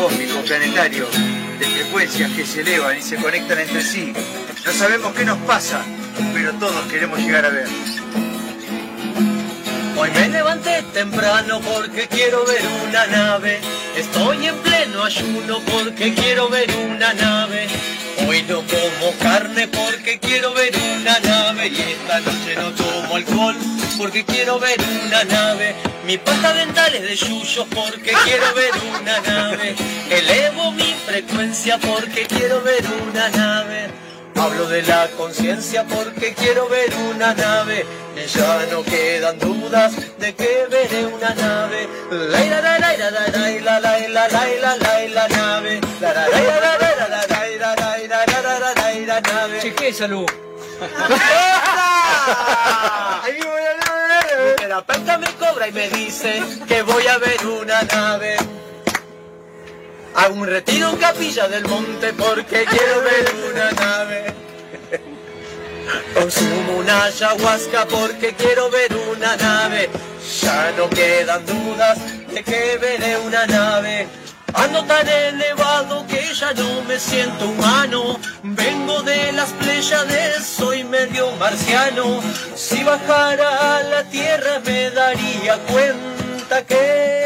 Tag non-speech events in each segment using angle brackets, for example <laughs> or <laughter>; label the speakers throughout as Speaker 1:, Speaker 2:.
Speaker 1: cósmico planetario de frecuencias que se elevan y se conectan entre sí. No sabemos qué nos pasa, pero todos queremos llegar a ver.
Speaker 2: Hoy me levanté temprano porque quiero ver una nave. Estoy en pleno ayuno porque quiero ver una nave. Hoy no como carne porque quiero ver una nave. Y esta noche no tomo alcohol porque quiero ver una nave. Mi pasta dental es de yuyos porque quiero ver una nave. Elevo mi frecuencia porque quiero ver una nave. Hablo de la conciencia porque quiero ver una nave. Y ya no quedan dudas de que veré una nave. Laila, la laila, la laila, laila, laila, laila, nave. La la laila, la laila, la laila, laila, laila, laila, nave.
Speaker 3: Chequé salud.
Speaker 2: Ahí vivo la nave. Mi terapeuta me cobra y me dice que voy a ver una nave. Hago un retiro en Capilla del Monte porque quiero ver una nave. Consumo una ayahuasca porque quiero ver una nave. Ya no quedan dudas de que veré una nave. Ando tan elevado que ya no me siento humano. Vengo de las Pléyades, soy medio marciano. Si bajara a la tierra me daría cuenta que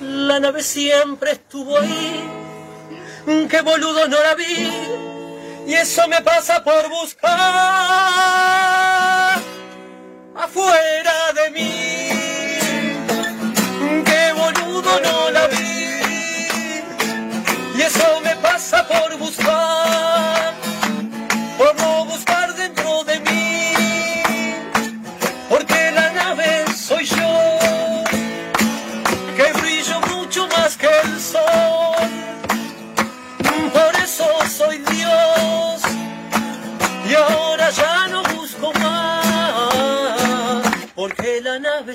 Speaker 2: la nave siempre estuvo ahí. Qué boludo no la vi. Y eso me pasa por buscar afuera de mí. Qué boludo no la vi. Y eso me pasa por buscar,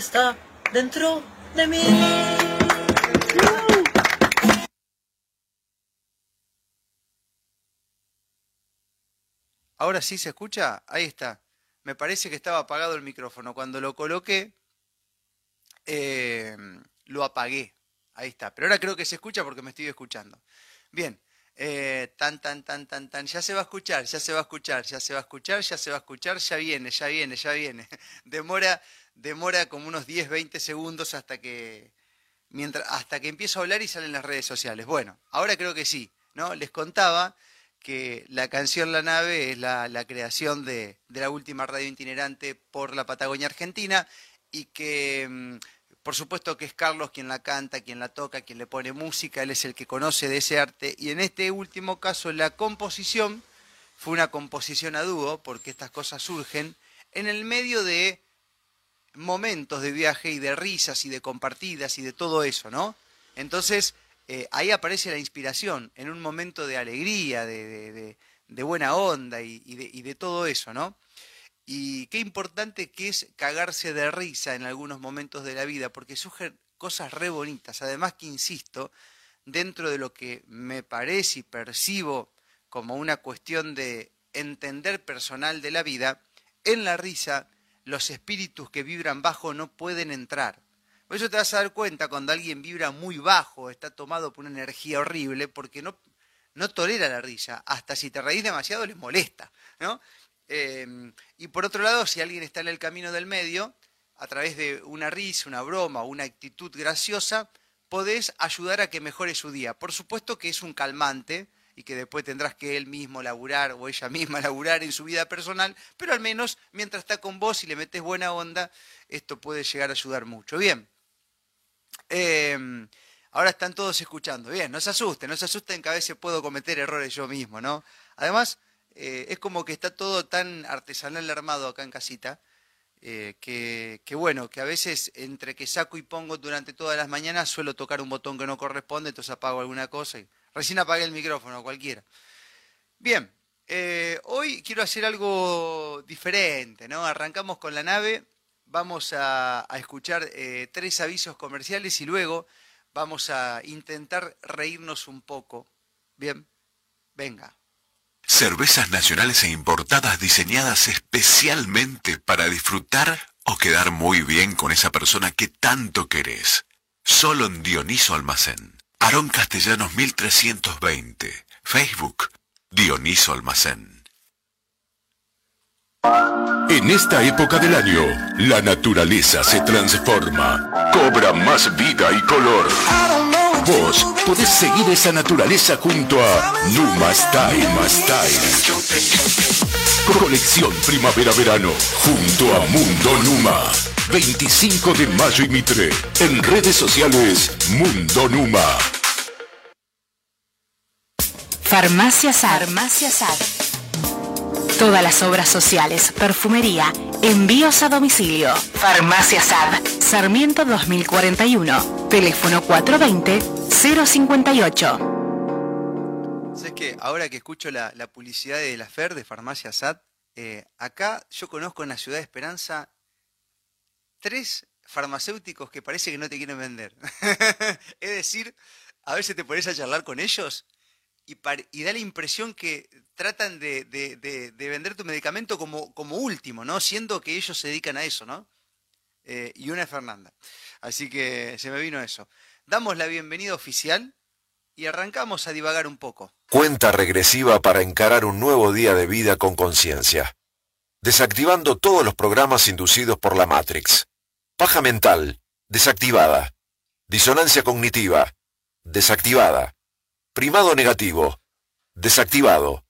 Speaker 2: está dentro de mí.
Speaker 1: Ahora sí se escucha, ahí está. Me parece que estaba apagado el micrófono. Cuando lo coloqué, eh, lo apagué. Ahí está. Pero ahora creo que se escucha porque me estoy escuchando. Bien. Eh, tan, tan, tan, tan, tan. Ya se va a escuchar, ya se va a escuchar, ya se va a escuchar, ya se va a escuchar, ya viene, ya viene, ya viene. <laughs> Demora, demora como unos 10, 20 segundos hasta que, mientras, hasta que empiezo a hablar y salen las redes sociales. Bueno, ahora creo que sí, ¿no? Les contaba que la canción La Nave es la, la creación de, de, la última radio itinerante por la Patagonia Argentina y que mm, por supuesto que es Carlos quien la canta, quien la toca, quien le pone música, él es el que conoce de ese arte y en este último caso la composición fue una composición a dúo porque estas cosas surgen en el medio de momentos de viaje y de risas y de compartidas y de todo eso, ¿no? Entonces, eh, ahí aparece la inspiración, en un momento de alegría, de, buena onda y, y, de, todo eso, ¿no? Y qué importante que es cagarse de risa en algunos momentos de la vida, porque surgen cosas re bonitas. Además que, insisto, dentro de lo que me parece y percibo como una cuestión de entender personal de la vida, en la risa los espíritus que vibran bajo no pueden entrar. Por eso te vas a dar cuenta cuando alguien vibra muy bajo, está tomado por una energía horrible, porque no, no tolera la risa. Hasta si te reís demasiado les molesta. ¿no? Eh, y por otro lado, si alguien está en el camino del medio, a través de una risa, una broma, una actitud graciosa, podés ayudar a que mejore su día. Por supuesto que es un calmante y que después tendrás que él mismo laburar o ella misma <laughs> laburar en su vida personal, pero al menos mientras está con vos y le metes buena onda, esto puede llegar a ayudar mucho. Bien. Eh, ahora están todos escuchando. Bien, no se asusten, no se asusten que a veces puedo cometer errores yo mismo, ¿no? Además, eh, es como que está todo tan artesanal armado acá en casita, eh, que, que, bueno, que a veces entre que saco y pongo durante todas las mañanas suelo tocar un botón que no corresponde, entonces apago alguna cosa y recién apagué el micrófono, cualquiera. Bien, eh, hoy quiero hacer algo diferente, ¿no? Arrancamos con la nave, vamos a, escuchar eh, tres avisos comerciales y luego vamos a intentar reírnos un poco. Bien, venga.
Speaker 3: Cervezas nacionales e importadas diseñadas especialmente para disfrutar o quedar muy bien con esa persona que tanto querés. Solo en Dioniso Almacén. Aarón Castellanos 1320. Facebook. Dioniso Almacén.
Speaker 4: En esta época del año, la naturaleza se transforma, cobra más vida y color. Vos podés seguir esa naturaleza junto a Numa Style. Conexión Primavera-Verano junto a Mundo Numa. 25 de mayo y Mitre. En redes sociales, Mundo Numa.
Speaker 5: Farmacia Sar. Farmacia Sar. Todas las obras sociales, perfumería, envíos a domicilio. Farmacia Sar. Sarmiento 2041. Teléfono
Speaker 1: 420 058. Ahora que escucho la, publicidad de la FER, de Farmacia SAT, eh, acá yo conozco en la ciudad de Esperanza tres farmacéuticos que parece que no te quieren vender. <laughs> es decir, a veces te pones a charlar con ellos y, da la impresión que tratan de, vender tu medicamento como, último, ¿no? Siendo que ellos se dedican a eso, ¿no? Eh, y una es Fernanda. Así que se me vino eso. Damos la bienvenida oficial y arrancamos a divagar un poco.
Speaker 6: Cuenta regresiva para encarar un nuevo día de vida con conciencia. Desactivando todos los programas inducidos por la Matrix. Paja mental, desactivada. Disonancia cognitiva, desactivada. Primado negativo, desactivado.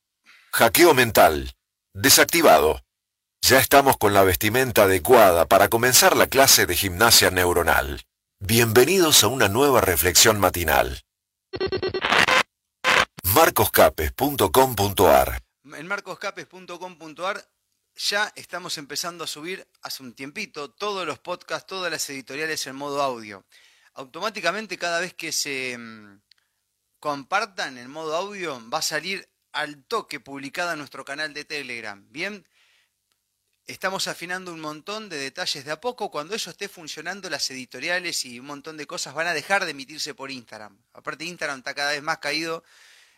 Speaker 6: Hackeo mental, desactivado. Ya estamos con la vestimenta adecuada para comenzar la clase de gimnasia neuronal. Bienvenidos a una nueva reflexión matinal marcoscapes.com.ar
Speaker 1: En marcoscapes.com.ar ya estamos empezando a subir hace un tiempito todos los podcasts, todas las editoriales en modo audio. Automáticamente cada vez que se mm, compartan en modo audio va a salir al toque publicada en nuestro canal de Telegram. Bien, estamos afinando un montón de detalles de a poco. Cuando eso esté funcionando, las editoriales y un montón de cosas van a dejar de emitirse por Instagram. Aparte, Instagram está cada vez más caído.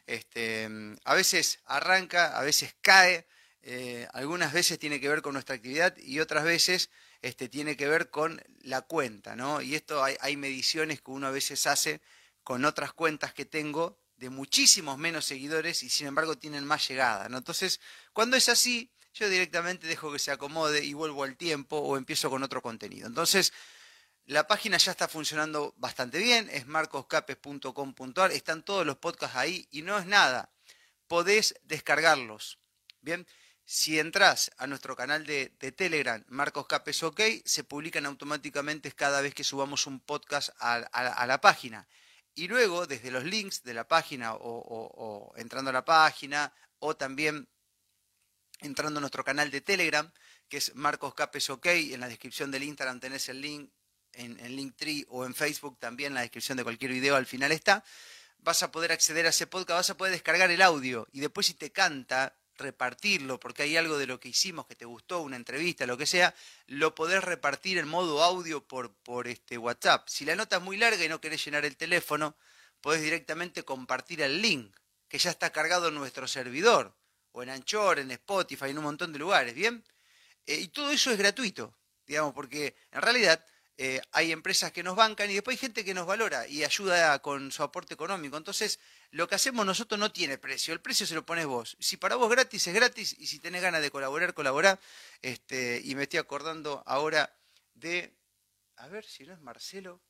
Speaker 1: Este, a veces arranca, a veces cae. Eh, algunas veces tiene que ver con nuestra actividad y otras veces este, tiene que ver con la cuenta, ¿no? Y esto hay, hay mediciones que uno a veces hace con otras cuentas que tengo de muchísimos menos seguidores y sin embargo tienen más llegada. Entonces, cuando es así, yo directamente dejo que se acomode y vuelvo al tiempo o empiezo con otro contenido. Entonces, la página ya está funcionando bastante bien, es marcoscapes.com.ar, están todos los podcasts ahí y no es nada, podés descargarlos. Bien, si entras a nuestro canal de, Telegram, Marcos Capes OK, se publican automáticamente cada vez que subamos un podcast a, la página. Y luego, desde los links de la página o, o entrando a la página o también entrando a nuestro canal de Telegram, que es Marcos Capes OK. En la descripción del Instagram tenés el link, en, Linktree o en Facebook también, en la descripción de cualquier video al final está. Vas a poder acceder a ese podcast, vas a poder descargar el audio y después si te canta repartirlo, porque hay algo de lo que hicimos que te gustó, una entrevista, lo que sea, lo podés repartir en modo audio por, por este WhatsApp. Si la nota es muy larga y no querés llenar el teléfono, podés directamente compartir el link, que ya está cargado en nuestro servidor o en Anchor, en Spotify, en un montón de lugares, ¿bien? Eh, y todo eso es gratuito, digamos, porque en realidad eh, hay empresas que nos bancan y después hay gente que nos valora y ayuda con su aporte económico. Entonces, lo que hacemos nosotros no tiene precio, el precio se lo pones vos. Si para vos gratis es gratis y si tenés ganas de colaborar, colaborá. Este, y me estoy acordando ahora de, a ver si no es Marcelo,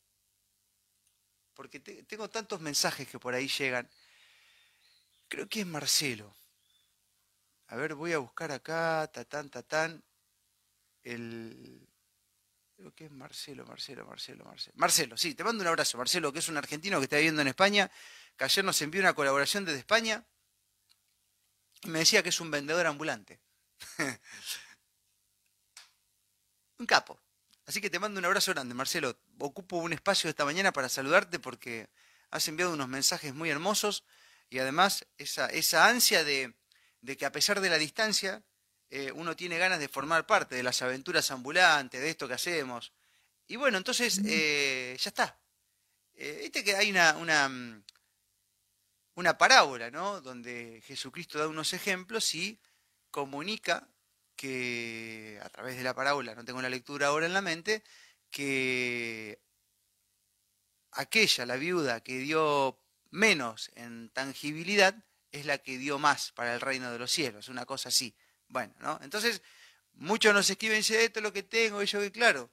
Speaker 1: porque tengo tantos mensajes que por ahí llegan. Creo que es Marcelo. A ver, voy a buscar acá, tatán, tatán, el... Creo que es Marcelo, Marcelo, Marcelo, Marcelo. Marcelo, sí, te mando un abrazo, Marcelo, que es un argentino que está viviendo en España, que ayer nos envió una colaboración desde España y me decía que es un vendedor ambulante. <laughs> un capo. Así que te mando un abrazo grande, Marcelo. Ocupo un espacio esta mañana para saludarte porque has enviado unos mensajes muy hermosos y además esa, esa ansia de, de que a pesar de la distancia, eh, uno tiene ganas de formar parte de las aventuras ambulantes, de esto que hacemos. Y bueno, entonces eh, ya está. Eh, Viste que hay una, una, mm, una parábola, ¿no? Donde Jesucristo da unos ejemplos y comunica que a través de la parábola, no tengo la lectura ahora en la mente, que aquella, la viuda que dio menos en tangibilidad, es la que dio más para el reino de los cielos, una cosa así. Bueno, ¿no? Entonces, muchos nos escriben, esto es lo que tengo, y yo que claro,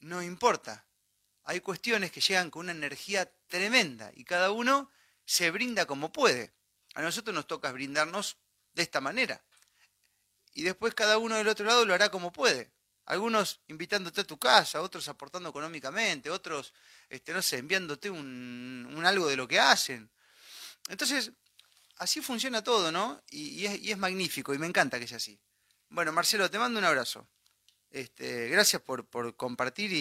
Speaker 1: no importa. Hay cuestiones que llegan con una energía tremenda y cada uno se brinda como puede. A nosotros nos toca brindarnos de esta manera. Y después cada uno del otro lado lo hará como puede. Algunos invitándote a tu casa, otros aportando económicamente, otros, este, no sé, enviándote un, algo de lo que hacen. Entonces, así funciona todo, ¿no? Y, es, magnífico y me encanta que sea así. Bueno, Marcelo, te mando un abrazo. Este, gracias por, compartir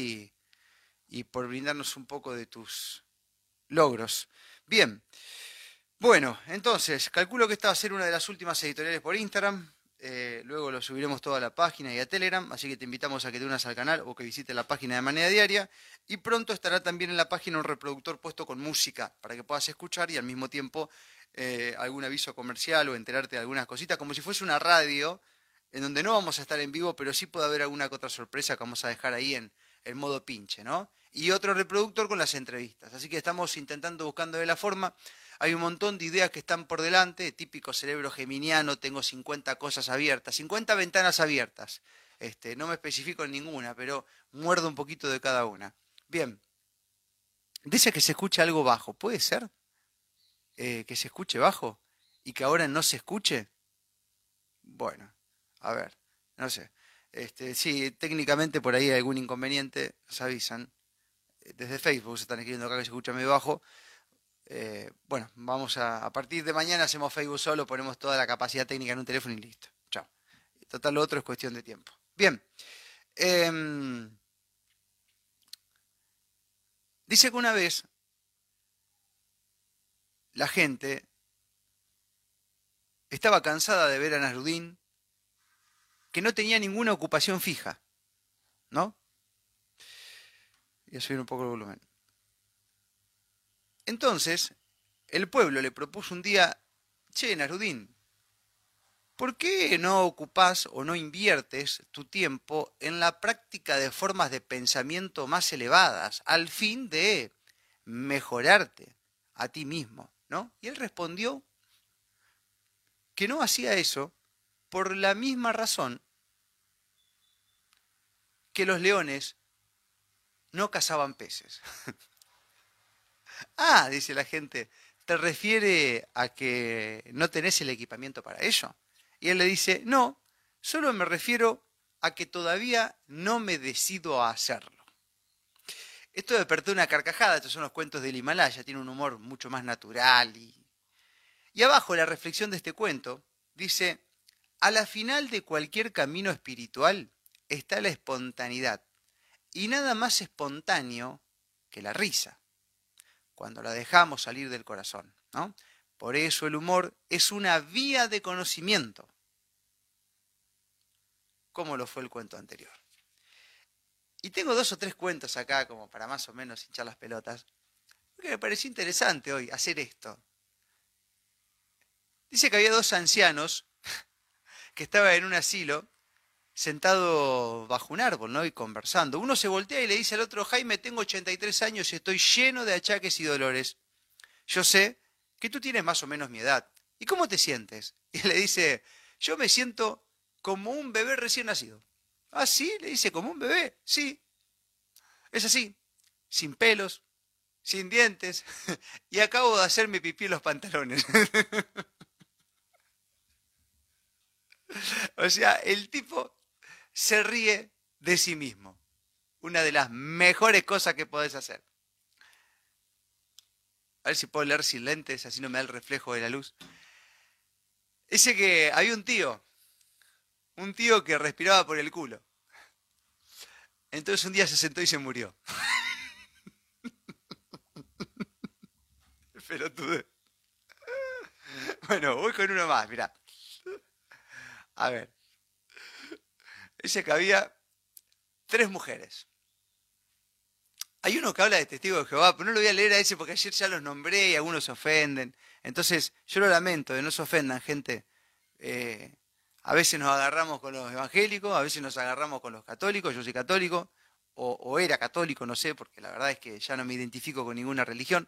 Speaker 1: y, por brindarnos un poco de tus logros. Bien, bueno, entonces, calculo que esta va a ser una de las últimas editoriales por Instagram. Eh, luego lo subiremos todo a la página y a Telegram, así que te invitamos a que te unas al canal o que visites la página de manera diaria. Y pronto estará también en la página un reproductor puesto con música para que puedas escuchar y al mismo tiempo eh, algún aviso comercial o enterarte de algunas cositas, como si fuese una radio en donde no vamos a estar en vivo, pero sí puede haber alguna otra sorpresa que vamos a dejar ahí en, en modo pinche, ¿no? Y otro reproductor con las entrevistas. Así que estamos intentando buscando de la forma. Hay un montón de ideas que están por delante, típico cerebro geminiano, tengo 50 cosas abiertas, 50 ventanas abiertas. Este, no me especifico en ninguna, pero muerdo un poquito de cada una. Bien, dice que se escucha algo bajo, ¿puede ser? Eh, que se escuche bajo y que ahora no se escuche. Bueno, a ver, no sé. Este, sí, técnicamente por ahí hay algún inconveniente, nos avisan. Desde Facebook se están escribiendo acá que se escucha medio bajo. Eh, bueno, vamos a, a partir de mañana hacemos Facebook solo, ponemos toda la capacidad técnica en un teléfono y listo. Chao. Total, lo otro es cuestión de tiempo. Bien. Em, dice que una vez la gente estaba cansada de ver a Nasrudín, que no tenía ninguna ocupación fija. ¿No? Voy a subir un poco el volumen. Entonces, el pueblo le propuso un día, che, Narudín, ¿por qué no ocupás o no inviertes tu tiempo en la práctica de formas de pensamiento más elevadas, al fin de mejorarte a ti mismo? ¿No? Y él respondió que no hacía eso por la misma razón que los leones no cazaban peces. <laughs> Ah, dice la gente, ¿te refiere a que no tenés el equipamiento para ello? Y él le dice, no, solo me refiero a que todavía no me decido a hacerlo. Esto despertó una carcajada, estos son los cuentos del Himalaya, tiene un humor mucho más natural. Y, y abajo la reflexión de este cuento dice, a la final de cualquier camino espiritual está la espontaneidad, y nada más espontáneo que la risa cuando la dejamos salir del corazón. ¿no? Por eso el humor es una vía de conocimiento, como lo fue el cuento anterior. Y tengo dos o tres cuentos acá como para más o menos hinchar las pelotas, porque me pareció interesante hoy hacer esto. Dice que había dos ancianos <laughs> que estaban en un asilo sentado bajo un árbol, ¿no? Y conversando. Uno se voltea y le dice al otro, Jaime, tengo 83 años y estoy lleno de achaques y dolores. Yo sé que tú tienes más o menos mi edad. ¿Y cómo te sientes? <laughs> Y le dice, yo me siento como un bebé recién nacido. ¿Ah, sí? Le dice, como un bebé. Sí. Es así, sin pelos, sin dientes, <laughs> y acabo de hacerme pipí en los pantalones. <laughs> o sea, el tipo se ríe de sí mismo. Una de las mejores cosas que podés hacer. A ver si puedo leer sin lentes, así no me da el reflejo de la luz. Dice que había un tío, un tío que respiraba por el culo. Entonces un día se sentó y se murió. <laughs> Pero tú. Bueno, voy con uno más, mirá. A ver. Dice que había tres mujeres. Hay uno que habla de testigos de Jehová, pero no lo voy a leer a ese porque ayer ya los nombré y algunos se ofenden. Entonces, yo lo lamento, de no se ofendan, gente. Eh, a veces nos agarramos con los evangélicos, a veces nos agarramos con los católicos, yo soy católico, o, era católico, no sé, porque la verdad es que ya no me identifico con ninguna religión,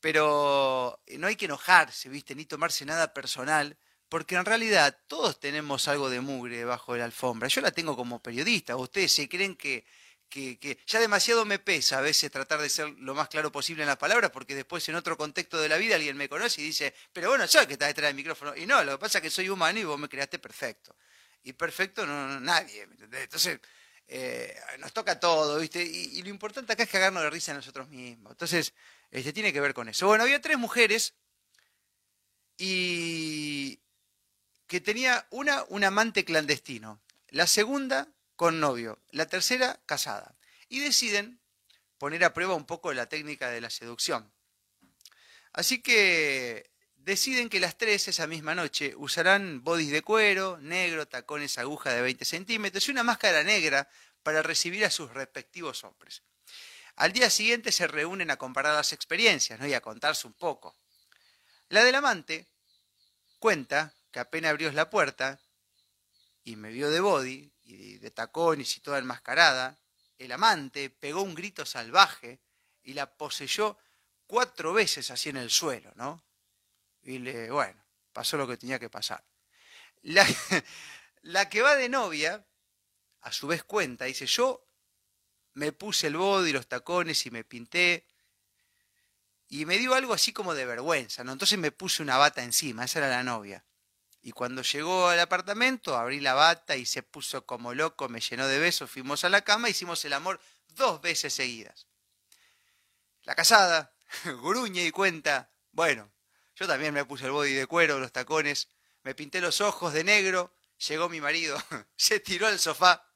Speaker 1: pero no hay que enojarse, ¿viste? Ni tomarse nada personal, porque en realidad todos tenemos algo de mugre debajo de la alfombra. Yo la tengo como periodista, ustedes se creen que, que, ya demasiado me pesa a veces tratar de ser lo más claro posible en las palabras, porque después en otro contexto de la vida alguien me conoce y dice, pero bueno, yo que está detrás del micrófono. Y no, lo que pasa es que soy humano y vos me creaste perfecto. Y perfecto no, nadie. Entonces, eh, nos toca todo, ¿viste? Y, lo importante acá es cagarnos de risa a nosotros mismos. Entonces, este, tiene que ver con eso. Bueno, había tres mujeres y que tenía una, un amante clandestino. La segunda, con novio, la tercera casada. Y deciden poner a prueba un poco la técnica de la seducción. Así que deciden que las tres esa misma noche usarán bodys de cuero, negro, tacones aguja de 20 centímetros y una máscara negra para recibir a sus respectivos hombres. Al día siguiente se reúnen a comparar las experiencias y a contarse un poco. La del amante cuenta que apenas abrió la puerta y me vio de body y de tacones y toda enmascarada, el amante pegó un grito salvaje y la poseyó cuatro veces así en el suelo, ¿no? Y le, bueno, pasó lo que tenía que pasar. La, <laughs> la que va de novia, a su vez cuenta, dice, yo me puse el body, los tacones y me pinté, y me dio algo así como de vergüenza, ¿no? Entonces me puse una bata encima, esa era la novia. Y cuando llegó al apartamento, abrí la bata y se puso como loco, me llenó de besos, fuimos a la cama, hicimos el amor dos veces seguidas. La casada, <laughs> gruñe y cuenta, bueno, yo también me puse el body de cuero, los tacones, me pinté los ojos de negro, llegó mi marido, <laughs> se tiró al sofá,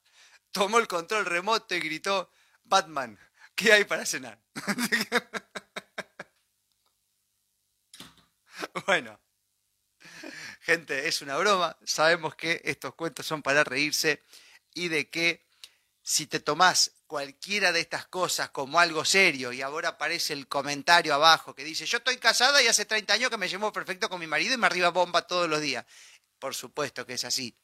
Speaker 1: tomó el control remoto y gritó, Batman, ¿qué hay para cenar? <laughs> bueno, Gente, es una broma. Sabemos que estos cuentos son para reírse y de que si te tomás cualquiera de estas cosas como algo serio y ahora aparece el comentario abajo que dice yo estoy casada y hace 30 años que me llevo perfecto con mi marido y me arriba bomba todos los días. Por supuesto que es así.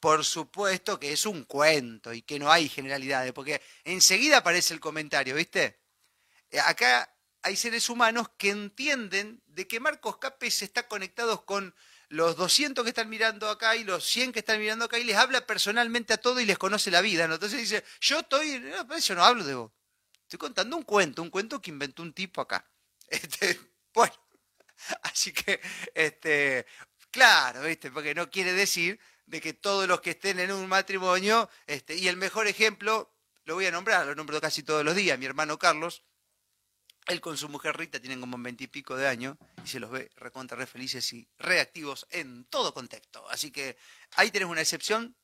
Speaker 1: Por supuesto que es un cuento y que no hay generalidades, porque enseguida aparece el comentario, ¿viste? Eh, acá hay seres humanos que entienden de que Marcos Capes está conectado con los 200 que están mirando acá y los 100 que están mirando acá y les habla personalmente a todo y les conoce la vida. ¿no? Entonces dice, yo estoy, yo no hablo de vos. Estoy contando un cuento, un cuento que inventó un tipo acá. <laughs> Este, bueno, <laughs> así que, este, claro, ¿viste? porque no quiere decir de que todos los que estén en un matrimonio, este, y el mejor ejemplo, lo voy a nombrar, lo nombro casi todos los días, mi hermano Carlos, él con su mujer Rita tienen como veintipico de años y se los ve recontra re felices y reactivos en todo contexto. Así que ahí tenés una excepción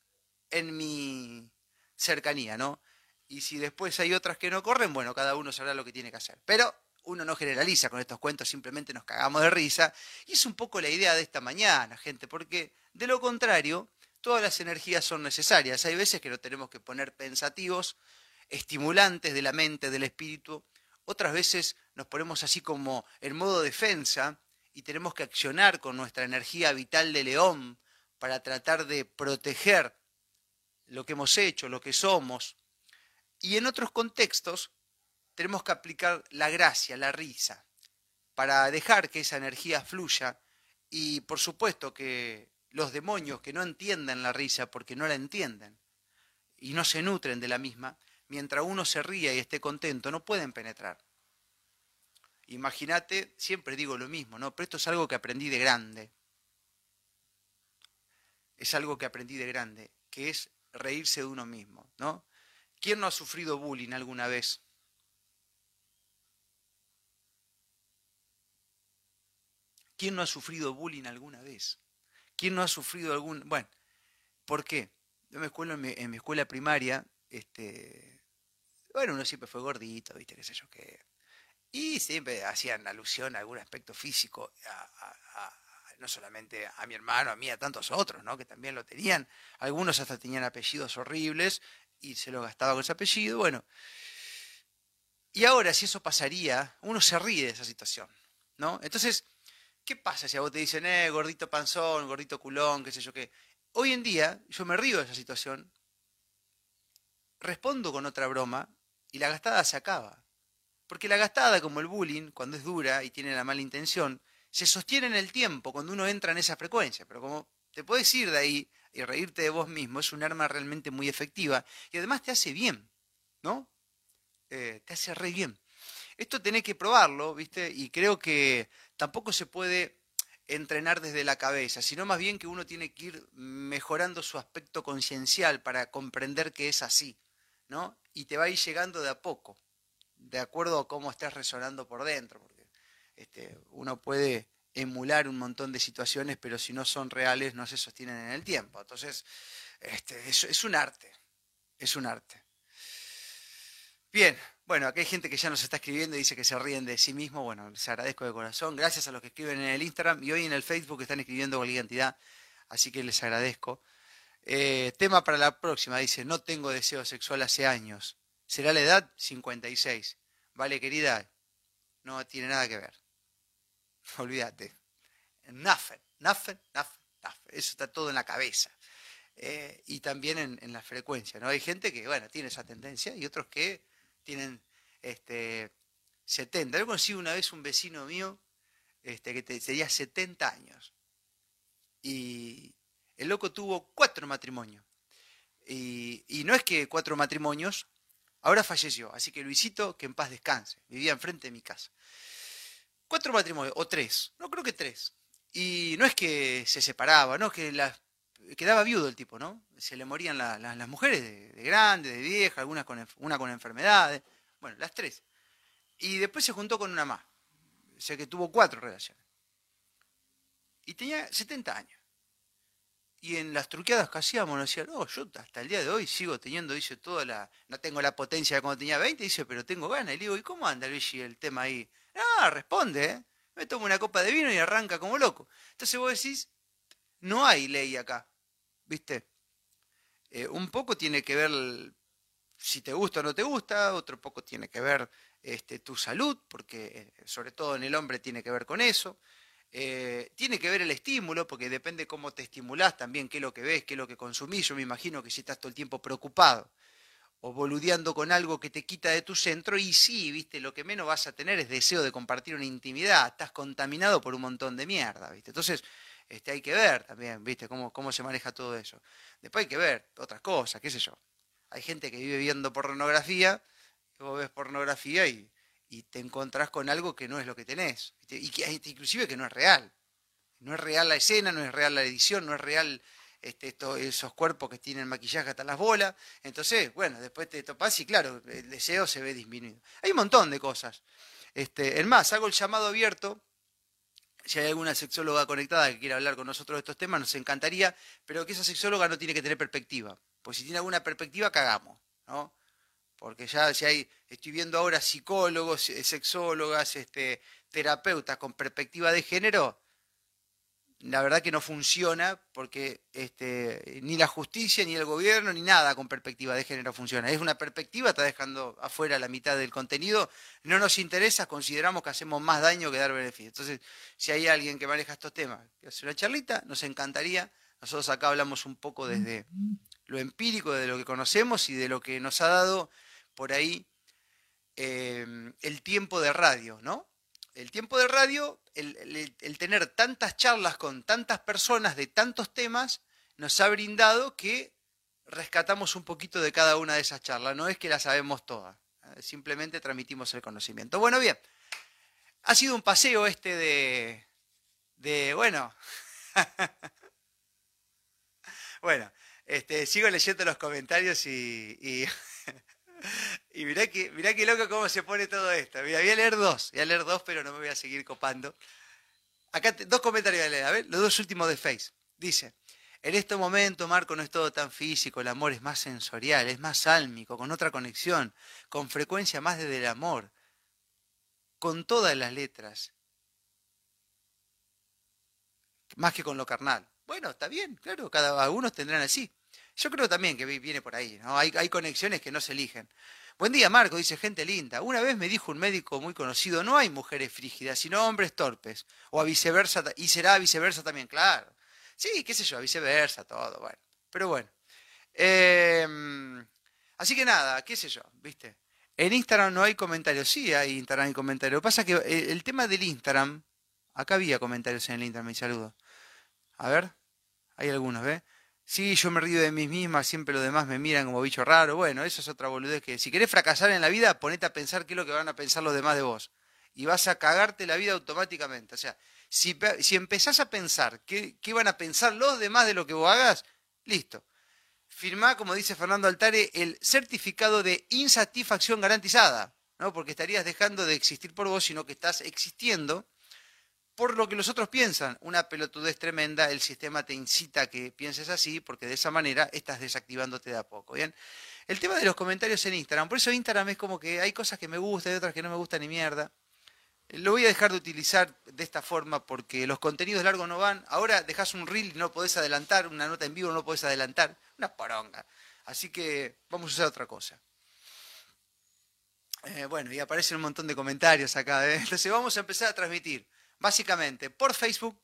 Speaker 1: en mi cercanía, ¿no? Y si después hay otras que no corren, bueno, cada uno sabrá lo que tiene que hacer. Pero uno no generaliza con estos cuentos, simplemente nos cagamos de risa. Y es un poco la idea de esta mañana, gente, porque de lo contrario, todas las energías son necesarias. Hay veces que lo tenemos que poner pensativos, estimulantes de la mente, del espíritu, otras veces nos ponemos así como en modo defensa y tenemos que accionar con nuestra energía vital de león para tratar de proteger lo que hemos hecho, lo que somos. Y en otros contextos tenemos que aplicar la gracia, la risa, para dejar que esa energía fluya. Y por supuesto que los demonios que no entienden la risa porque no la entienden y no se nutren de la misma, mientras uno se ría y esté contento, no pueden penetrar. Imagínate, siempre digo lo mismo, ¿no? Pero esto es algo que aprendí de grande. Es algo que aprendí de grande, que es reírse de uno mismo, ¿no? ¿Quién no ha sufrido bullying alguna vez? ¿Quién no ha sufrido bullying alguna vez? ¿Quién no ha sufrido algún... Bueno, ¿por qué? Yo me escuela en mi, en mi escuela primaria, este, bueno, uno siempre fue gordito, ¿viste? ¿Qué sé yo qué? Y siempre hacían alusión a algún aspecto físico, no solamente a mi hermano, a mí, a tantos otros, ¿no? Que también lo tenían. Algunos hasta tenían apellidos horribles y se lo gastaba con ese apellido. Bueno, Y ahora, si eso pasaría, uno se ríe de esa situación, ¿no? Entonces, ¿qué pasa si a vos te dicen, eh, gordito panzón, gordito culón, qué sé yo qué? Hoy en día, yo me río de esa situación, respondo con otra broma y la gastada se acaba. Porque la gastada, como el bullying, cuando es dura y tiene la mala intención, se sostiene en el tiempo cuando uno entra en esa frecuencia. Pero como te puedes ir de ahí y reírte de vos mismo, es un arma realmente muy efectiva y además te hace bien, ¿no? Eh, te hace re bien. Esto tenés que probarlo, ¿viste? Y creo que tampoco se puede entrenar desde la cabeza, sino más bien que uno tiene que ir mejorando su aspecto conciencial para comprender que es así, ¿no? Y te va a ir llegando de a poco, de acuerdo a cómo estés resonando por dentro, porque este, uno puede emular un montón de situaciones, pero si no son reales no se sostienen en el tiempo. Entonces, este, es un arte, es un arte. Bien, bueno, aquí hay gente que ya nos está escribiendo y dice que se ríen de sí mismo. Bueno, les agradezco de corazón. Gracias a los que escriben en el Instagram y hoy en el Facebook están escribiendo cualquier cantidad, así que les agradezco. Eh, tema para la próxima, dice, no tengo deseo sexual hace años. ¿Será la edad? 56. Vale, querida, no tiene nada que ver. <laughs> Olvídate. Nothing, nothing, nothing, nothing. Eso está todo en la cabeza. Eh, y también en, en la frecuencia, ¿no? Hay gente que, bueno, tiene esa tendencia y otros que tienen este, 70. Yo conocí una vez un vecino mío este, que tenía 70 años. Y el loco tuvo cuatro matrimonios. Y, no es que cuatro matrimonios, ahora falleció. Así que Luisito, que en paz descanse. Vivía enfrente de mi casa. Cuatro matrimonios, o tres. No creo que tres. Y no es que se separaba, no es que quedaba viudo el tipo, ¿no? Se le morían las mujeres de, de grande, de vieja, algunas con, una con enfermedades, bueno, las tres. Y después se juntó con una más, o sea que tuvo cuatro relaciones. Y tenía 70 años. Y en las truqueadas que hacíamos nos decía, no, yo hasta el día de hoy sigo teniendo, dice, toda la, no tengo la potencia de cuando tenía 20, dice, pero tengo ganas. Y le digo, ¿y cómo anda Luigi el tema ahí? Ah, responde, ¿eh? Me tomo una copa de vino y arranca como loco. Entonces vos decís, no hay ley acá. ¿viste? Eh, un poco tiene que ver si te gusta o no te gusta, otro poco tiene que ver este, tu salud, porque eh, sobre todo en el hombre tiene que ver con eso. Eh, tiene que ver el estímulo, porque depende cómo te estimulás también, qué es lo que ves, qué es lo que consumís. Yo me imagino que si estás todo el tiempo preocupado o boludeando con algo que te quita de tu centro, y sí, viste, lo que menos vas a tener es deseo de compartir una intimidad, estás contaminado por un montón de mierda, viste. Entonces, este, hay que ver también, ¿viste? Cómo, cómo se maneja todo eso. Después hay que ver otras cosas, qué sé yo. Hay gente que vive viendo pornografía, vos ves pornografía y, te encontrás con algo que no es lo que tenés. Y que inclusive que no es real. No es real la escena, no es real la edición, no es real este, esos cuerpos que tienen maquillaje hasta las bolas. Entonces, bueno, después te topás y claro, el deseo se ve disminuido. Hay un montón de cosas. Este, es más, hago el llamado abierto si hay alguna sexóloga conectada que quiera hablar con nosotros de estos temas, nos encantaría, pero que esa sexóloga no tiene que tener perspectiva. Pues si tiene alguna perspectiva, cagamos, ¿no? Porque ya si hay, estoy viendo ahora psicólogos, eh, sexólogas, este, terapeutas con perspectiva de género, la verdad que no funciona porque este, ni la justicia, ni el gobierno, ni nada con perspectiva de género funciona. Es una perspectiva, está dejando afuera la mitad del contenido, no nos interesa, consideramos que hacemos más daño que dar beneficio. Entonces, si hay alguien que maneja estos temas, que hace una charlita, nos encantaría. Nosotros acá hablamos un poco desde lo empírico, de lo que conocemos y de lo que nos ha dado por ahí eh, el tiempo de radio, ¿no? el tiempo de radio, el, tener tantas charlas con tantas personas de tantos temas, nos ha brindado que rescatamos un poquito de cada una de esas charlas. No es que las sabemos todas, ¿eh? simplemente transmitimos el conocimiento. Bueno, bien, ha sido un paseo este de, de bueno, <laughs> bueno, este, sigo leyendo los comentarios y <laughs> mirá que, mirá que loco cómo se pone todo esto. Mira, voy a leer dos, voy a leer dos, pero no me voy a seguir copando. Acá dos comentarios voy a leer, a ver, los dos últimos de Face. Dice, en este momento, Marco, no es todo tan físico, el amor es más sensorial, es más álmico, con otra conexión, con frecuencia más desde el amor, con todas las letras, más que con lo carnal. Bueno, está bien, claro, cada algunos tendrán así. Yo creo también que viene por ahí, ¿no? Hay, hay conexiones que no se eligen. Buen día, Marco, dice gente linda. Una vez me dijo un médico muy conocido, no hay mujeres frígidas, sino hombres torpes. O a viceversa, y será a viceversa también, claro. Sí, qué sé yo, a viceversa, todo, bueno. Pero bueno. Em, así que nada, qué sé yo, ¿viste? En Instagram no hay comentarios. Sí, hay Instagram y comentarios. Lo que pasa es que el tema del Instagram, acá había comentarios en el Instagram, mi saludo. A ver, hay algunos, ¿ves? Sí, yo me río de mí misma, siempre los demás me miran como bicho raro. Bueno, eso es otra boludez que si querés fracasar en la vida, ponete a pensar qué es lo que van a pensar los demás de vos. Y vas a cagarte la vida automáticamente. O sea, si, si empezás a pensar qué, qué van a pensar los demás de lo que vos hagas, listo. Firmá, como dice Fernando Altare, el certificado de insatisfacción garantizada, ¿no? Porque estarías dejando de existir por vos, sino que estás existiendo por lo que los otros piensan. Una pelotudez tremenda, el sistema te incita a que pienses así, porque de esa manera estás desactivándote de a poco. Bien, el tema de los comentarios en Instagram, por eso Instagram es como que hay cosas que me gustan y otras que no me gustan ni mierda. Lo voy a dejar de utilizar de esta forma porque los contenidos largos no van. Ahora dejas un reel y no podés adelantar, una nota en vivo no podés adelantar. Una poronga. Así que vamos a hacer otra cosa. Eh, bueno, y aparecen un montón de comentarios acá. ¿eh? Entonces vamos a empezar a transmitir básicamente por Facebook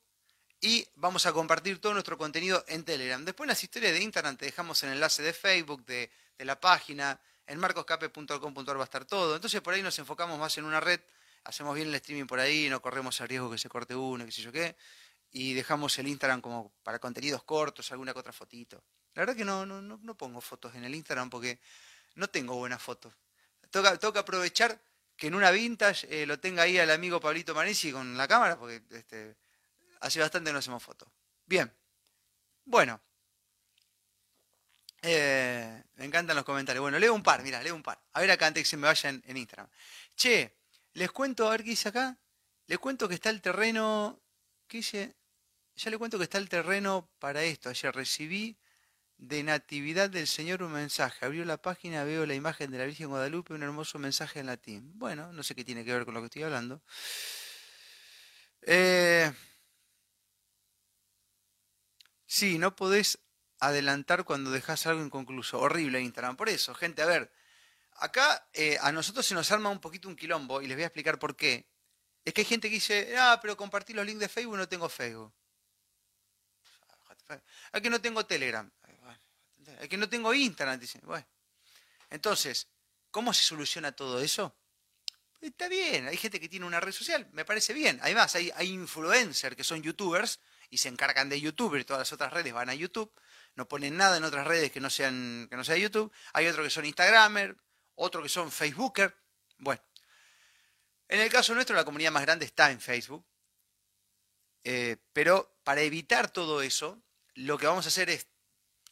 Speaker 1: y vamos a compartir todo nuestro contenido en Telegram. Después las historias de Instagram te dejamos el enlace de Facebook, de, la página, en marcoscape.com.ar va a estar todo. Entonces por ahí nos enfocamos más en una red, hacemos bien el streaming por ahí, no corremos el riesgo que se corte uno, qué sé yo qué, y dejamos el Instagram como para contenidos cortos, alguna que otra fotito. La verdad que no, no, no, pongo fotos en el Instagram porque no tengo buenas fotos. Toca, toca aprovechar que en una vintage eh, lo tenga ahí al amigo Pablito Manesi con la cámara, porque este, hace bastante no hacemos fotos. Bien. Bueno. Eh, me encantan los comentarios. Bueno, leo un par, mira, leo un par. A ver acá antes que se me vaya en, Instagram. Che, les cuento, a ver qué dice acá. Les cuento que está el terreno. ¿Qué dice? Ya le cuento que está el terreno para esto. Ayer recibí de Natividad del Señor un mensaje. Abrió la página, veo la imagen de la Virgen Guadalupe, un hermoso mensaje en latín. Bueno, no sé qué tiene que ver con lo que estoy hablando. Eh, sí, no podés adelantar cuando dejas algo inconcluso. Horrible Instagram. Por eso, gente, a ver, acá eh, a nosotros se nos arma un poquito un quilombo y les voy a explicar por qué. Es que hay gente que dice, ah, pero compartí los links de Facebook, no tengo Facebook. Aquí que no tengo Telegram. Es que no tengo Instagram, dicen. Bueno. Entonces, ¿cómo se soluciona todo eso? Está bien, hay gente que tiene una red social, me parece bien. Además, hay, hay influencers que son youtubers y se encargan de YouTube y todas las otras redes van a YouTube. No ponen nada en otras redes que no sean que no sea YouTube. Hay otros que son Instagramer, otros que son Facebooker. Bueno, en el caso nuestro la comunidad más grande está en Facebook. Eh, pero para evitar todo eso, lo que vamos a hacer es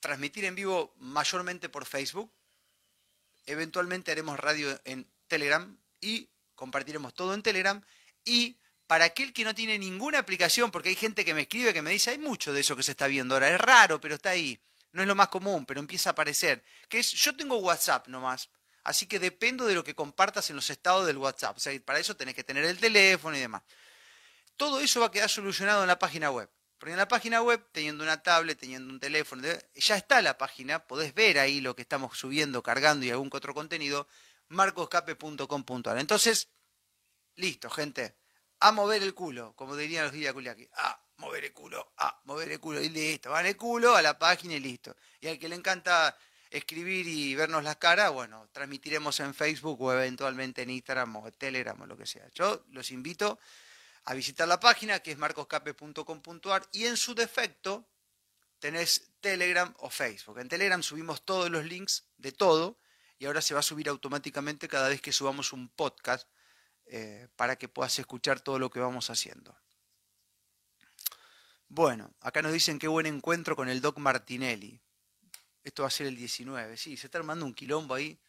Speaker 1: transmitir en vivo mayormente por Facebook. Eventualmente haremos radio en Telegram y compartiremos todo en Telegram. Y para aquel que no tiene ninguna aplicación, porque hay gente que me escribe que me dice, hay mucho de eso que se está viendo ahora, es raro, pero está ahí. No es lo más común, pero empieza a aparecer. Que es, yo tengo WhatsApp nomás. Así que dependo de lo que compartas en los estados del WhatsApp. O sea, para eso tenés que tener el teléfono y demás. Todo eso va a quedar solucionado en la página web. Porque en la página web, teniendo una tablet, teniendo un teléfono, ya está la página, podés ver ahí lo que estamos subiendo, cargando y algún otro contenido, marcoscape.com.ar. Entonces, listo, gente. A mover el culo, como dirían los días Culiaki. A mover el culo, a mover el culo. Y listo, van el culo a la página y listo. Y al que le encanta escribir y vernos las caras, bueno, transmitiremos en Facebook o eventualmente en Instagram o Telegram o lo que sea. Yo los invito a visitar la página que es marcoscape.com.ar y en su defecto tenés Telegram o Facebook. En Telegram subimos todos los links de todo y ahora se va a subir automáticamente cada vez que subamos un podcast eh, para que puedas escuchar todo lo que vamos haciendo. Bueno, acá nos dicen qué buen encuentro con el Doc Martinelli. Esto va a ser el 19. Sí, se está armando un quilombo ahí.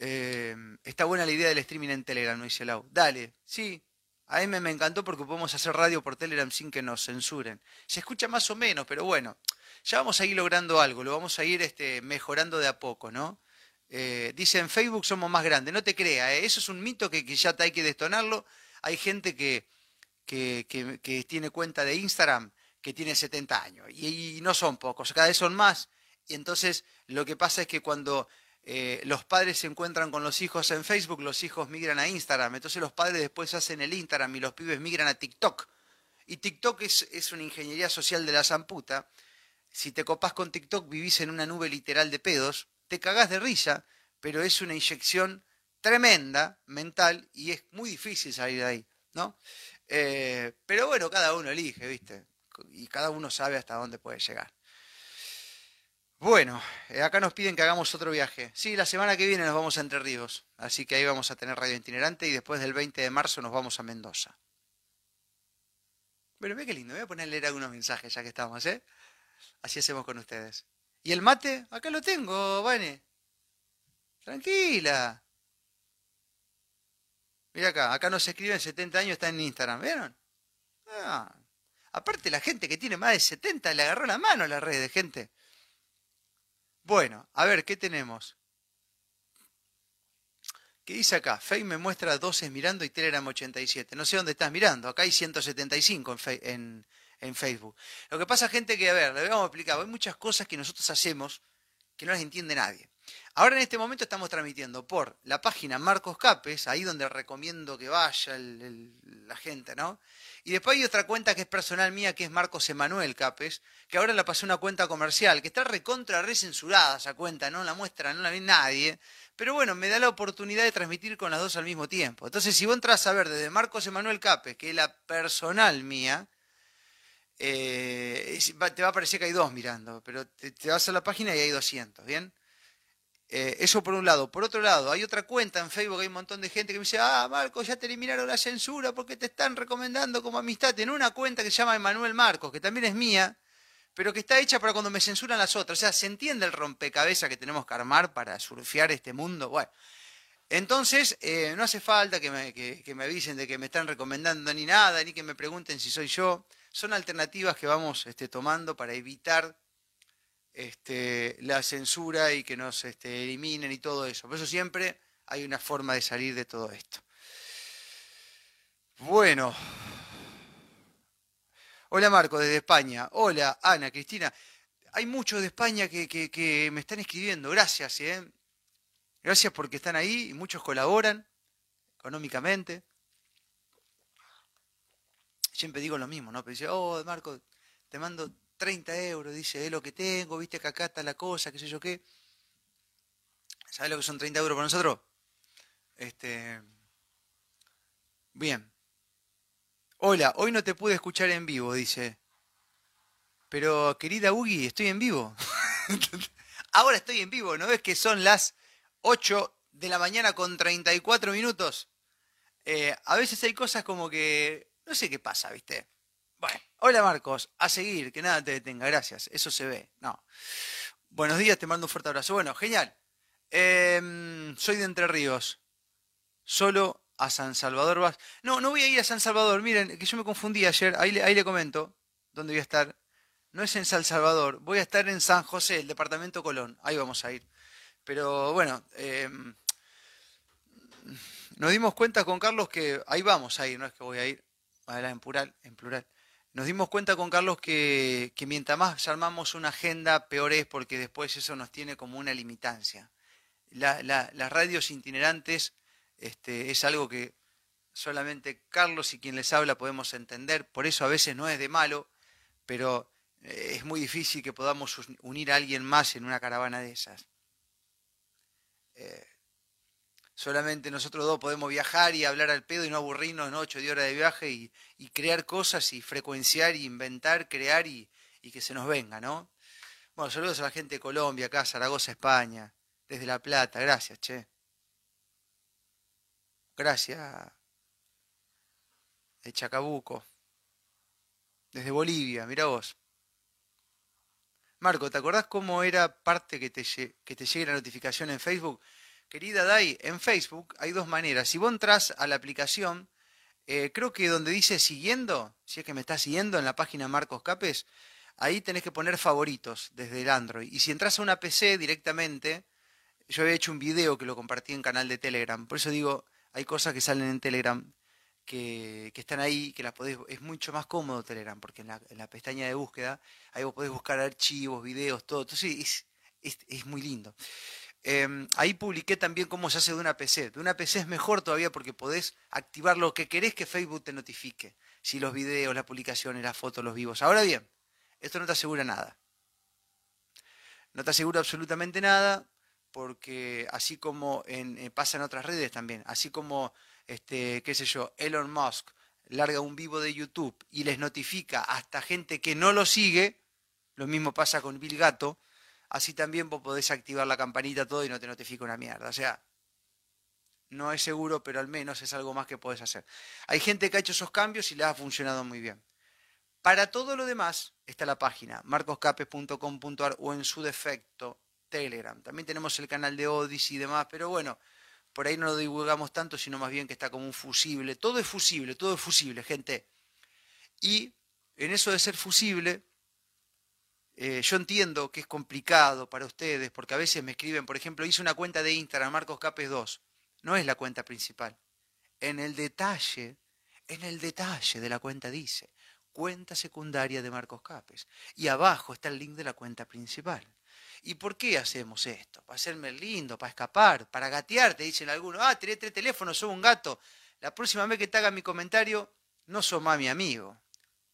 Speaker 1: Eh, está buena la idea del streaming en Telegram, no dice Lau. Dale, sí, a mí me encantó porque podemos hacer radio por Telegram sin que nos censuren. Se escucha más o menos, pero bueno, ya vamos a ir logrando algo, lo vamos a ir este, mejorando de a poco, ¿no? Eh, Facebook somos más grandes, no te creas, ¿eh? eso es un mito que, ya hay que destonarlo. Hay gente que, que, tiene cuenta de Instagram que tiene 70 años y, y no son pocos, cada vez son más. Y entonces lo que pasa es que cuando eh, los padres se encuentran con los hijos en Facebook, los hijos migran a Instagram, entonces los padres después hacen el Instagram y los pibes migran a TikTok. Y TikTok es, una ingeniería social de la zamputa. Si te copas con TikTok vivís en una nube literal de pedos, te cagás de risa, pero es una inyección tremenda mental y es muy difícil salir de ahí, ¿no? Eh, pero bueno, cada uno elige, ¿viste? Y cada uno sabe hasta dónde puede llegar. Bueno, eh, acá nos piden que hagamos otro viaje. Sí, la semana que viene nos vamos a Entre Ríos, así que ahí vamos a tener radio itinerante y después del 20 de marzo nos vamos a Mendoza. Bueno, ve qué lindo, voy a poner a algunos mensajes ya que estamos, ¿eh? Así hacemos con ustedes. ¿Y el mate? Acá lo tengo, Vane. Tranquila. Mira acá, acá no se escribe en 70 años, está en Instagram, ¿vieron? Ah, aparte la gente que tiene más de 70 le agarró la mano a la red de gente. Bueno, a ver, ¿qué tenemos? ¿Qué dice acá? Fey me muestra 12 mirando y Telegram 87. No sé dónde estás mirando. Acá hay 175 en, en, en Facebook. Lo que pasa, gente, que, a ver, le habíamos explicado, hay muchas cosas que nosotros hacemos que no las entiende nadie. Ahora en este momento estamos transmitiendo por la página Marcos Capes, ahí donde recomiendo que vaya la gente, ¿no? Y después hay otra cuenta que es personal mía, que es Marcos Emanuel Capes, que ahora la pasé una cuenta comercial, que está recontra recensurada esa cuenta, no la muestra, no la ve nadie. Pero bueno, me da la oportunidad de transmitir con las dos al mismo tiempo. Entonces, si vos entras a ver desde Marcos Emanuel Capes, que es la personal mía, eh, te va a parecer que hay dos mirando, pero te, te vas a la página y hay 200, ¿bien? Eh, eso por un lado. Por otro lado, hay otra cuenta en Facebook, hay un montón de gente que me dice, ah, Marcos, ya te eliminaron la censura porque te están recomendando como amistad. En una cuenta que se llama Emanuel Marcos, que también es mía, pero que está hecha para cuando me censuran las otras. O sea, se entiende el rompecabezas que tenemos que armar para surfear este mundo. Bueno, entonces, eh, no hace falta que me, que me, avisen de que me están recomendando ni nada, ni que me pregunten si soy yo. Son alternativas que vamos este, tomando para evitar este, la censura y que nos este, eliminen y todo eso. Por eso siempre hay una forma de salir de todo esto. Bueno. Hola Marco, desde España. Hola Ana, Cristina. Hay muchos de España que, me están escribiendo. Gracias, ¿eh? Gracias porque están ahí y muchos colaboran económicamente. Siempre digo lo mismo, ¿no? Pero oh, Marco, te mando 30 euros, dice, es lo que tengo, viste que acá está la cosa, qué sé yo qué. ¿Sabes lo que son 30 euros para nosotros? Este. Bien. Hola, hoy no te pude escuchar en vivo, dice. Pero, querida Ugi, estoy en vivo. <laughs> Ahora estoy en vivo, ¿no ves que son las 8 de la mañana con 34 minutos? Eh, a veces hay cosas como que. No sé qué pasa, ¿viste? Bueno, hola Marcos, a seguir, que nada te detenga, gracias, eso se ve. No. Buenos días, te mando un fuerte abrazo. Bueno, genial. Em, soy de Entre Ríos. Solo a San Salvador vas. No, no voy a ir a San Salvador. Miren, que yo me confundí ayer. Ahí le, comento dónde voy a estar. No es en San Salvador. Voy a estar en San José, el departamento Colón. Ahí vamos a ir. Pero bueno, em, nos dimos cuenta con Carlos que ahí vamos a ir. No es que voy a ir. En plural, en plural nos dimos cuenta con Carlos que, mientras más armamos una agenda, peor es porque después eso nos tiene como una limitancia. las radios itinerantes este, es algo que solamente Carlos y quien les habla podemos entender, por eso a veces no es de malo, pero eh, es muy difícil que podamos unir a alguien más en una caravana de esas. Eh, solamente nosotros dos podemos viajar y hablar al pedo y no aburrirnos en ocho horas de viaje y, crear cosas y frecuenciar y inventar, crear y, que se nos venga, ¿no? Bueno, saludos a la gente de Colombia, acá, Zaragoza, España, desde La Plata, gracias, che. Gracias. De Chacabuco. Desde Bolivia, mira vos. Marco, ¿te acordás cómo era parte que te, que te llegue la notificación en Facebook? Querida Dai, en Facebook hay dos maneras. Si vos entras a la aplicación, eh, creo que donde dice siguiendo, si es que me estás siguiendo en la página Marcos Capes, ahí tenés que poner favoritos desde el Android. Y si entras a una PC directamente, yo había hecho un video que lo compartí en canal de Telegram. Por eso digo, hay cosas que salen en Telegram que, están ahí, que las podés, es mucho más cómodo Telegram, porque en la, pestaña de búsqueda, ahí vos podés buscar archivos, videos, todo. Entonces es, es muy lindo. Em, ahí publiqué también cómo se hace de una PC. De una PC es mejor todavía porque podés activar lo que querés que Facebook te notifique. Si los videos, las publicaciones, las fotos, los vivos. Ahora bien, esto no te asegura nada. No te asegura absolutamente nada porque así como en, eh, pasa en otras redes también, así como, este, qué sé yo, Elon Musk larga un vivo de YouTube y les notifica hasta gente que no lo sigue, lo mismo pasa con Bill Gato, así también vos podés activar la campanita todo y no te notifica una mierda. O sea, no es seguro, pero al menos es algo más que podés hacer. Hay gente que ha hecho esos cambios y les ha funcionado muy bien. Para todo lo demás está la página marcoscapes.com.ar o en su defecto Telegram. También tenemos el canal de Odyssey y demás, pero bueno, por ahí no lo divulgamos tanto, sino más bien que está como un fusible. Todo es fusible, todo es fusible, gente. Y en eso de ser fusible, eh, yo entiendo que es complicado para ustedes, porque a veces me escriben, por ejemplo, hice una cuenta de Instagram, Marcos Capes 2. No es la cuenta principal. En el detalle, en el detalle de la cuenta dice, cuenta secundaria de Marcos Capes. Y abajo está el link de la cuenta principal. ¿Y por qué hacemos esto? Para hacerme lindo, para escapar, para gatear, te dicen algunos, ah, tenés tres teléfonos, soy un gato. La próxima vez que te haga mi comentario, no sos más mi amigo.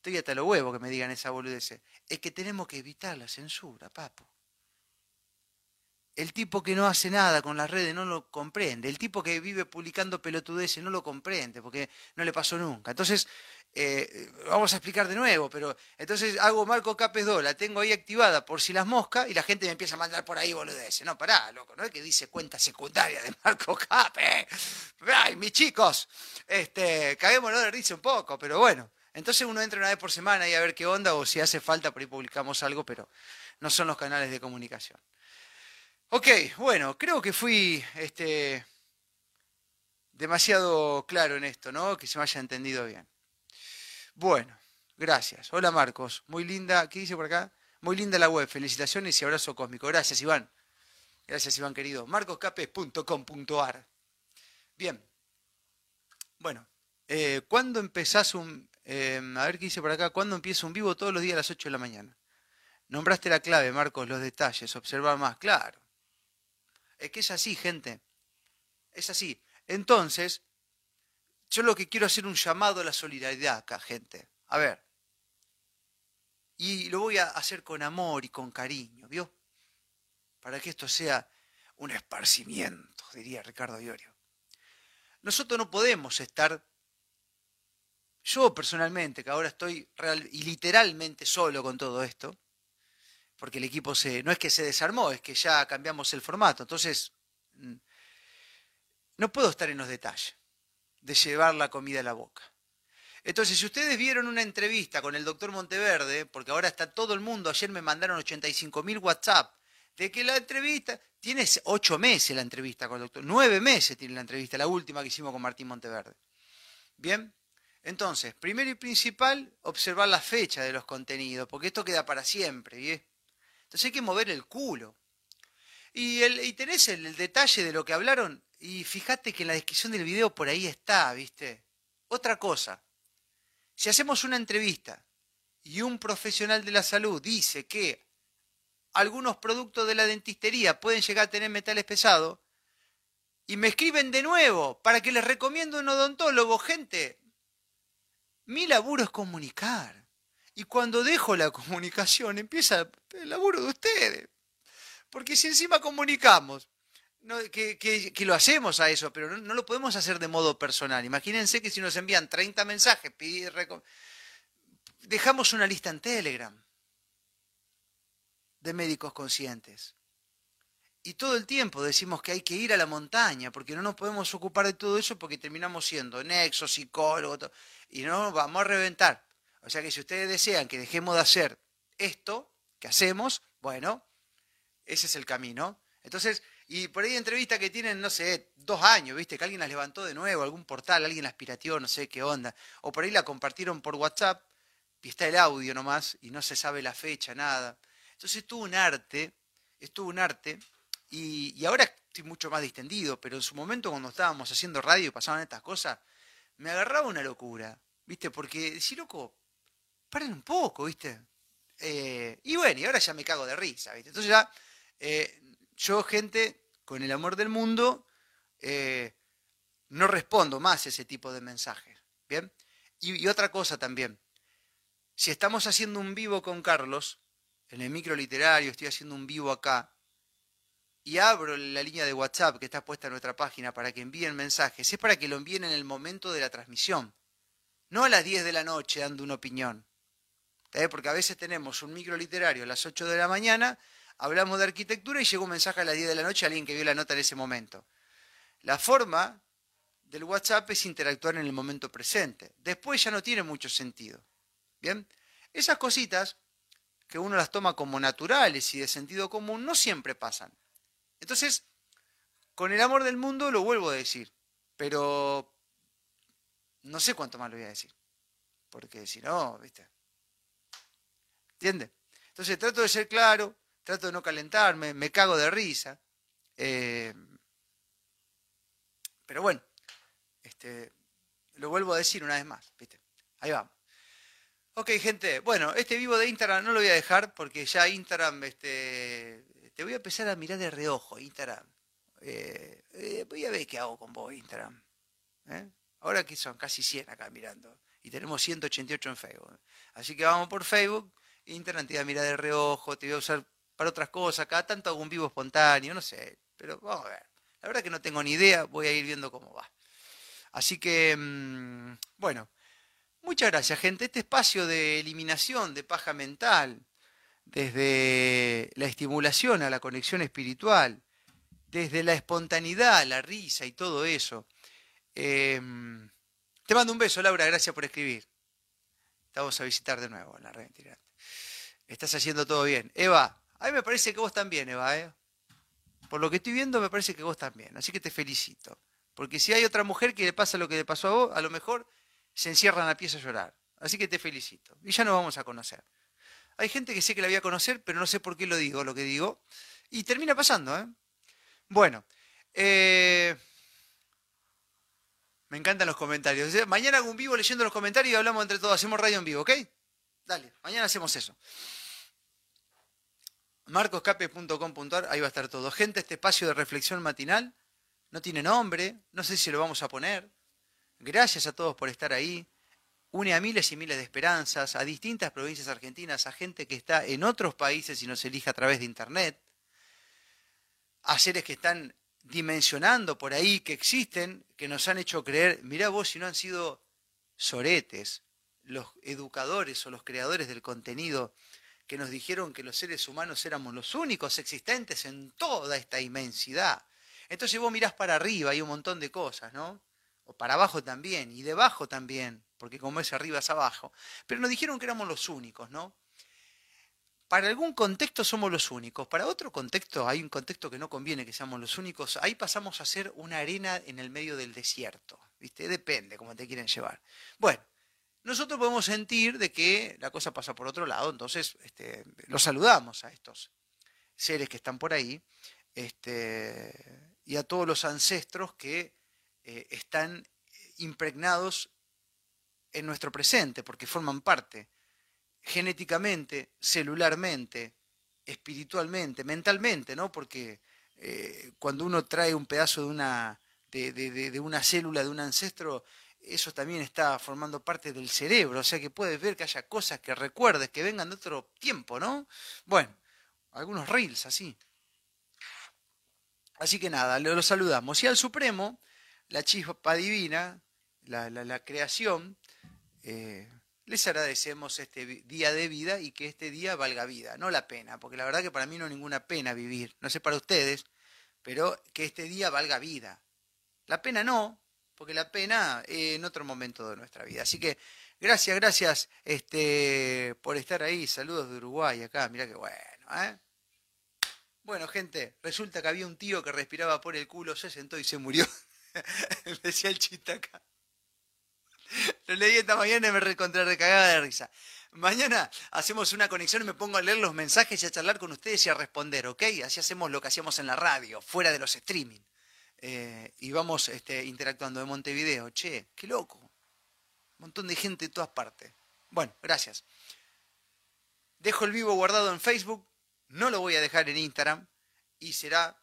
Speaker 1: Estoy hasta los huevos que me digan esa boludez. Es que tenemos que evitar la censura, papo. El tipo que no hace nada con las redes no lo comprende. El tipo que vive publicando pelotudeces no lo comprende porque no le pasó nunca. Entonces, eh, vamos a explicar de nuevo, pero entonces hago Marco Capes 2, la tengo ahí activada por si las moscas y la gente me empieza a mandar por ahí boludeces. No, pará, loco, no es que dice cuenta secundaria de Marco Capes. Ay, mis chicos, este, caguémonos de risa un poco, pero bueno. Entonces uno entra una vez por semana y a ver qué onda o si hace falta, por ahí publicamos algo, pero no son los canales de comunicación. Ok, bueno, creo que fui este, demasiado claro en esto, ¿no? Que se me haya entendido bien. Bueno, gracias. Hola Marcos, muy linda, ¿qué dice por acá? Muy linda la web, felicitaciones y abrazo cósmico. Gracias Iván. Gracias Iván querido. marcoscapes.com.ar. Bien. Bueno, eh, ¿cuándo empezás un, Em, a ver qué dice por acá. ¿Cuándo empieza un vivo? Todos los días a las 8 de la mañana. Nombraste la clave, Marcos, los detalles, observar más. Claro. Es que es así, gente. Es así. Entonces, yo lo que quiero hacer un llamado a la solidaridad acá, gente. A ver. Y lo voy a hacer con amor y con cariño, ¿vio? Para que esto sea un esparcimiento, diría Ricardo Iorio. Nosotros no podemos estar yo personalmente, que ahora estoy real y literalmente solo con todo esto, porque el equipo se, no es que se desarmó, es que ya cambiamos el formato. Entonces, mm, no puedo estar en los detalles de llevar la comida a la boca. Entonces, si ustedes vieron una entrevista con el doctor Monteverde, porque ahora está todo el mundo, ayer me mandaron 85 mil WhatsApp, de que la entrevista, tiene ocho meses la entrevista con el doctor, nueve meses tiene la entrevista, la última que hicimos con Martín Monteverde. Bien, entonces, primero y principal, observar la fecha de los contenidos, porque esto queda para siempre. ¿sí? Entonces hay que mover el culo. Y, el, tenés el, detalle de lo que hablaron, y fíjate que en la descripción del video por ahí está, ¿viste? Otra cosa, si hacemos una entrevista y un profesional de la salud dice que algunos productos de la dentistería pueden llegar a tener metales pesados, y me escriben de nuevo para que les recomiendo un odontólogo, gente, mi laburo es comunicar. Y cuando dejo la comunicación empieza el laburo de ustedes. Porque si encima comunicamos, que, lo hacemos a eso, pero no, lo podemos hacer de modo personal. Imagínense que si nos envían 30 mensajes, dejamos una lista en Telegram de médicos conscientes. Y todo el tiempo decimos que hay que ir a la montaña, porque no nos podemos ocupar de todo eso porque terminamos siendo nexo, psicólogo, y no vamos a reventar. O sea que si ustedes desean que dejemos de hacer esto que hacemos, bueno, ese es el camino. Entonces, y por ahí entrevistas que tienen, no sé, dos años, ¿viste? Que alguien las levantó de nuevo, algún portal, alguien las pirateó, no sé qué onda. O por ahí la compartieron por WhatsApp y está el audio nomás y no se sabe la fecha, nada. Entonces es todo un arte, es todo un arte y, ahora estoy mucho más distendido, pero en su momento cuando estábamos haciendo radio y pasaban estas cosas, me agarraba una locura, ¿viste? Porque si loco, paren un poco, ¿viste? Eh, y bueno, y ahora ya me cago de risa, ¿viste? Entonces ya, eh, yo, gente, con el amor del mundo, eh, no respondo más ese tipo de mensajes. ¿Bien? Y, otra cosa también. Si estamos haciendo un vivo con Carlos, en el micro literario, estoy haciendo un vivo acá, y abro la línea de WhatsApp que está puesta en nuestra página para que envíen mensajes, es para que lo envíen en el momento de la transmisión, no a las 10 de la noche dando una opinión. Porque a veces tenemos un micro literario a las 8 de la mañana, hablamos de arquitectura y llega un mensaje a las 10 de la noche a alguien que vio la nota en ese momento. La forma del WhatsApp es interactuar en el momento presente. Después ya no tiene mucho sentido. Bien, esas cositas que uno las toma como naturales y de sentido común no siempre pasan. Entonces, con el amor del mundo lo vuelvo a decir, pero no sé cuánto más lo voy a decir, porque si no, ¿viste? ¿Entiende? Entonces trato de ser claro, trato de no calentarme, me cago de risa. Eh, pero bueno, este, lo vuelvo a decir una vez más, ¿viste? Ahí vamos. Ok, gente, bueno, este vivo de Instagram no lo voy a dejar porque ya Instagram este, te voy a empezar a mirar de reojo, Instagram. Eh, eh, voy a ver qué hago con vos, Instagram. ¿eh? Ahora que son casi 100 acá mirando. Y tenemos 188 en Facebook. Así que vamos por Facebook. Instagram te voy a mirar de reojo, te voy a usar para otras cosas. Cada tanto hago un vivo espontáneo, no sé. Pero vamos a ver. La verdad que no tengo ni idea. Voy a ir viendo cómo va. Así que, mm, bueno. Muchas gracias, gente. Este espacio de eliminación de paja mental, desde la estimulación a la conexión espiritual, desde la espontaneidad, la risa y todo eso. Em, te mando un beso, Laura, gracias por escribir. Te a visitar de nuevo en la red. Estás haciendo todo bien. Eva, a mí me parece que vos también, Eva. ¿eh? Por lo que estoy viendo, me parece que vos también. Así que te felicito. Porque si hay otra mujer que le pasa lo que le pasó a vos, a lo mejor se encierra en la pieza a llorar. Así que te felicito. Y ya nos vamos a conocer. Hay gente que sé que la voy a conocer, pero no sé por qué lo digo, lo que digo. Y termina pasando, ¿eh? Bueno, eh, me encantan los comentarios. Mañana hago un vivo leyendo los comentarios y hablamos entre todos. Hacemos radio en vivo, ¿ok? Dale, mañana hacemos eso. marcoscape.com.ar, ahí va a estar todo. Gente, este espacio de reflexión matinal no tiene nombre, no sé si lo vamos a poner. Gracias a todos por estar ahí une a miles y miles de esperanzas, a distintas provincias argentinas, a gente que está en otros países y nos elige a través de Internet, a seres que están dimensionando por ahí, que existen, que nos han hecho creer, mirá vos si no han sido soretes, los educadores o los creadores del contenido que nos dijeron que los seres humanos éramos los únicos existentes en toda esta inmensidad. Entonces vos mirás para arriba, hay un montón de cosas, ¿no? O para abajo también, y debajo también porque como es arriba es abajo. Pero nos dijeron que éramos los únicos, ¿no? Para algún contexto somos los únicos, para otro contexto hay un contexto que no conviene que seamos los únicos, ahí pasamos a ser una arena en el medio del desierto, ¿viste? Depende cómo te quieren llevar. Bueno, nosotros podemos sentir de que la cosa pasa por otro lado, entonces este, los saludamos a estos seres que están por ahí este, y a todos los ancestros que eh, están impregnados en nuestro presente, porque forman parte genéticamente, celularmente, espiritualmente, mentalmente, ¿no? Porque eh, cuando uno trae un pedazo de una, de, una célula de un ancestro, eso también está formando parte del cerebro, o sea que puedes ver que haya cosas que recuerdes, que vengan de otro tiempo, ¿no? Bueno, algunos reels así. Así que nada, lo, saludamos. Y al Supremo, la chispa divina, la, creación, eh, les agradecemos este día de vida y que este día valga vida, no la pena, porque la verdad que para mí no es ninguna pena vivir, no sé para ustedes, pero que este día valga vida. La pena no, porque la pena en otro momento de nuestra vida. Así que gracias, gracias este, por estar ahí. Saludos de Uruguay acá, mira qué bueno. ¿eh? Bueno, gente, resulta que había un tío que respiraba por el culo, se sentó y se murió. <laughs> Decía el chiste acá. <laughs> Lo leí esta mañana y me recontré recagada de risa. Mañana hacemos una conexión y me pongo a leer los mensajes y a charlar con ustedes y a responder, ¿ok? Así hacemos lo que hacíamos en la radio, fuera de los streaming. Eh, y vamos este, interactuando de Montevideo. Che, qué loco. Un montón de gente de todas partes. Bueno, gracias. Dejo el vivo guardado en Facebook. No lo voy a dejar en Instagram. Y será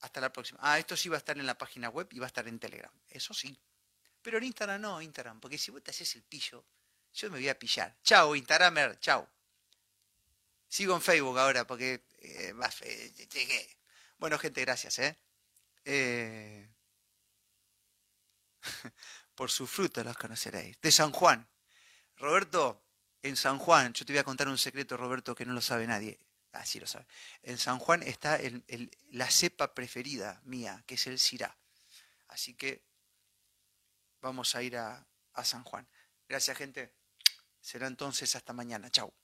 Speaker 1: Hasta la próxima. Ah, esto sí va a estar en la página web y va a estar en Telegram. Eso sí. Pero en Instagram no, Instagram. Porque si vos te haces el pillo, yo me voy a pillar. Chao, Instagramer. Chao. Sigo en Facebook ahora porque... Eh, bueno, gente, gracias. ¿eh? eh <laughs> por su fruto los conoceréis. De San Juan. Roberto, en San Juan, yo te voy a contar un secreto, Roberto, que no lo sabe nadie. Ah, sí lo sabe. En San Juan está la cepa preferida mía, que es el Sirá. Así que vamos a ir a, a San Juan. Gracias, gente. Será entonces hasta mañana. Chao.